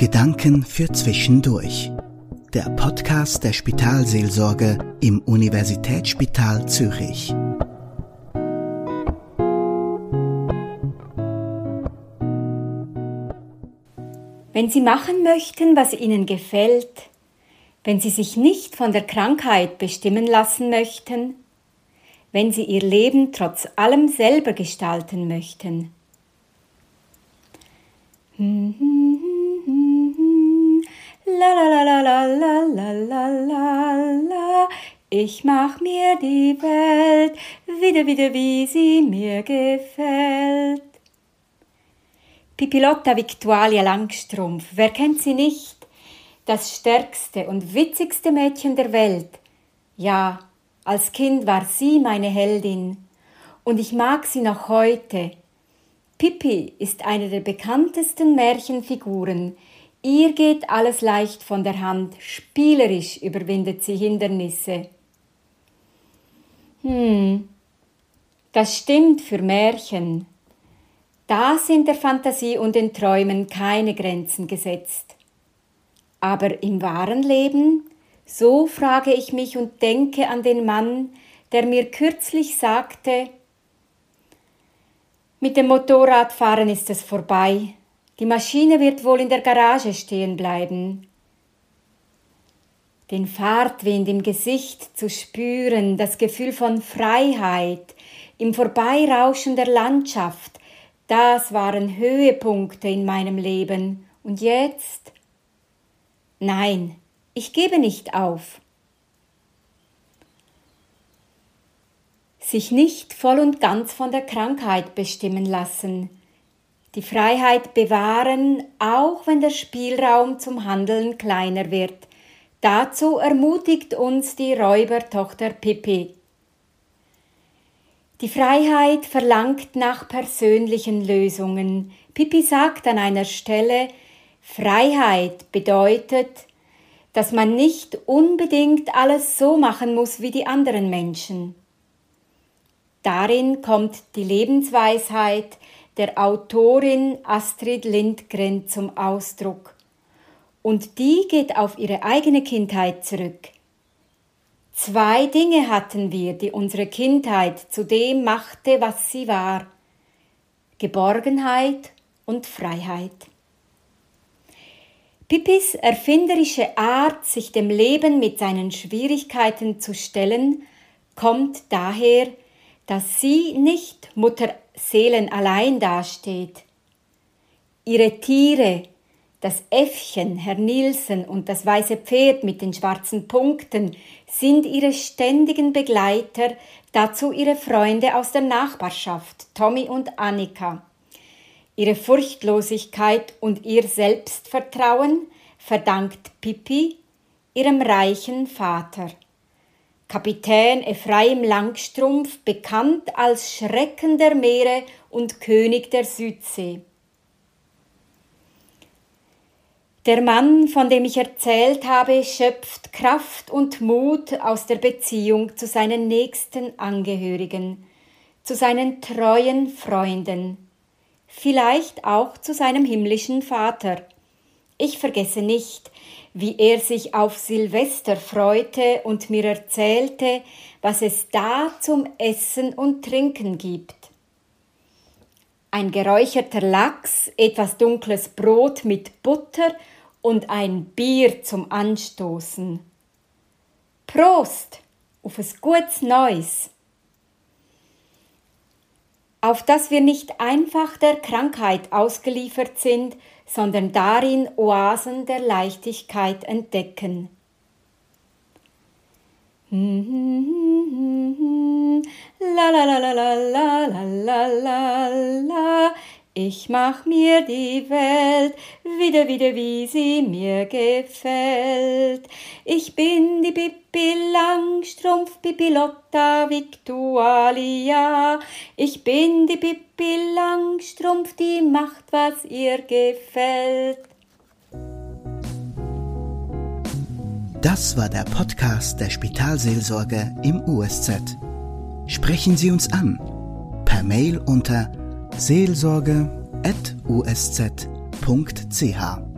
Gedanken für Zwischendurch. Der Podcast der Spitalseelsorge im Universitätsspital Zürich. Wenn Sie machen möchten, was Ihnen gefällt, wenn Sie sich nicht von der Krankheit bestimmen lassen möchten, wenn Sie Ihr Leben trotz allem selber gestalten möchten. La la la la la la la la la la. Ich mach mir die Welt wieder, wieder, wie sie mir gefällt. Pipilotta Victualia Langstrumpf, wer kennt sie nicht? Das stärkste und witzigste Mädchen der Welt. Ja, als Kind war sie meine Heldin. Und ich mag sie noch heute. Pippi ist eine der bekanntesten Märchenfiguren, Ihr geht alles leicht von der Hand, spielerisch überwindet sie Hindernisse. Hm, das stimmt für Märchen. Da sind der Fantasie und den Träumen keine Grenzen gesetzt. Aber im wahren Leben, so frage ich mich und denke an den Mann, der mir kürzlich sagte, mit dem Motorradfahren ist es vorbei, die Maschine wird wohl in der Garage stehen bleiben. Den Fahrtwind im Gesicht zu spüren, das Gefühl von Freiheit, im Vorbeirauschen der Landschaft, das waren Höhepunkte in meinem Leben. Und jetzt? Nein, ich gebe nicht auf. Sich nicht voll und ganz von der Krankheit bestimmen lassen, die Freiheit bewahren, auch wenn der Spielraum zum Handeln kleiner wird. Dazu ermutigt uns die Räubertochter Pippi. Die Freiheit verlangt nach persönlichen Lösungen. Pippi sagt an einer Stelle, Freiheit bedeutet, dass man nicht unbedingt alles so machen muss wie die anderen Menschen. Darin kommt die Lebensweisheit, der Autorin Astrid Lindgren zum Ausdruck. Und die geht auf ihre eigene Kindheit zurück. Zwei Dinge hatten wir, die unsere Kindheit zu dem machte, was sie war. Geborgenheit und Freiheit. Pippis erfinderische Art, sich dem Leben mit seinen Schwierigkeiten zu stellen, kommt daher, dass sie nicht Mutter Seelen allein dasteht. Ihre Tiere, das Äffchen, Herr Nielsen und das weiße Pferd mit den schwarzen Punkten sind ihre ständigen Begleiter, dazu ihre Freunde aus der Nachbarschaft, Tommy und Annika. Ihre Furchtlosigkeit und ihr Selbstvertrauen verdankt Pippi ihrem reichen Vater. Kapitän Ephraim Langstrumpf, bekannt als Schrecken der Meere und König der Südsee. Der Mann, von dem ich erzählt habe, schöpft Kraft und Mut aus der Beziehung zu seinen nächsten Angehörigen, zu seinen treuen Freunden, vielleicht auch zu seinem himmlischen Vater. Ich vergesse nicht, wie er sich auf Silvester freute und mir erzählte, was es da zum Essen und Trinken gibt. Ein geräucherter Lachs, etwas dunkles Brot mit Butter und ein Bier zum Anstoßen. Prost auf es gutes Neues! Auf dass wir nicht einfach der Krankheit ausgeliefert sind, sondern darin Oasen der Leichtigkeit entdecken. La la la la la la la ich mach mir die Welt wieder, wieder, wie sie mir gefällt. Ich bin die Pippi Langstrumpf, Pippi Lotta Victualia. Ich bin die Pippi Langstrumpf, die macht, was ihr gefällt. Das war der Podcast der Spitalseelsorge im USZ. Sprechen Sie uns an per Mail unter www.ch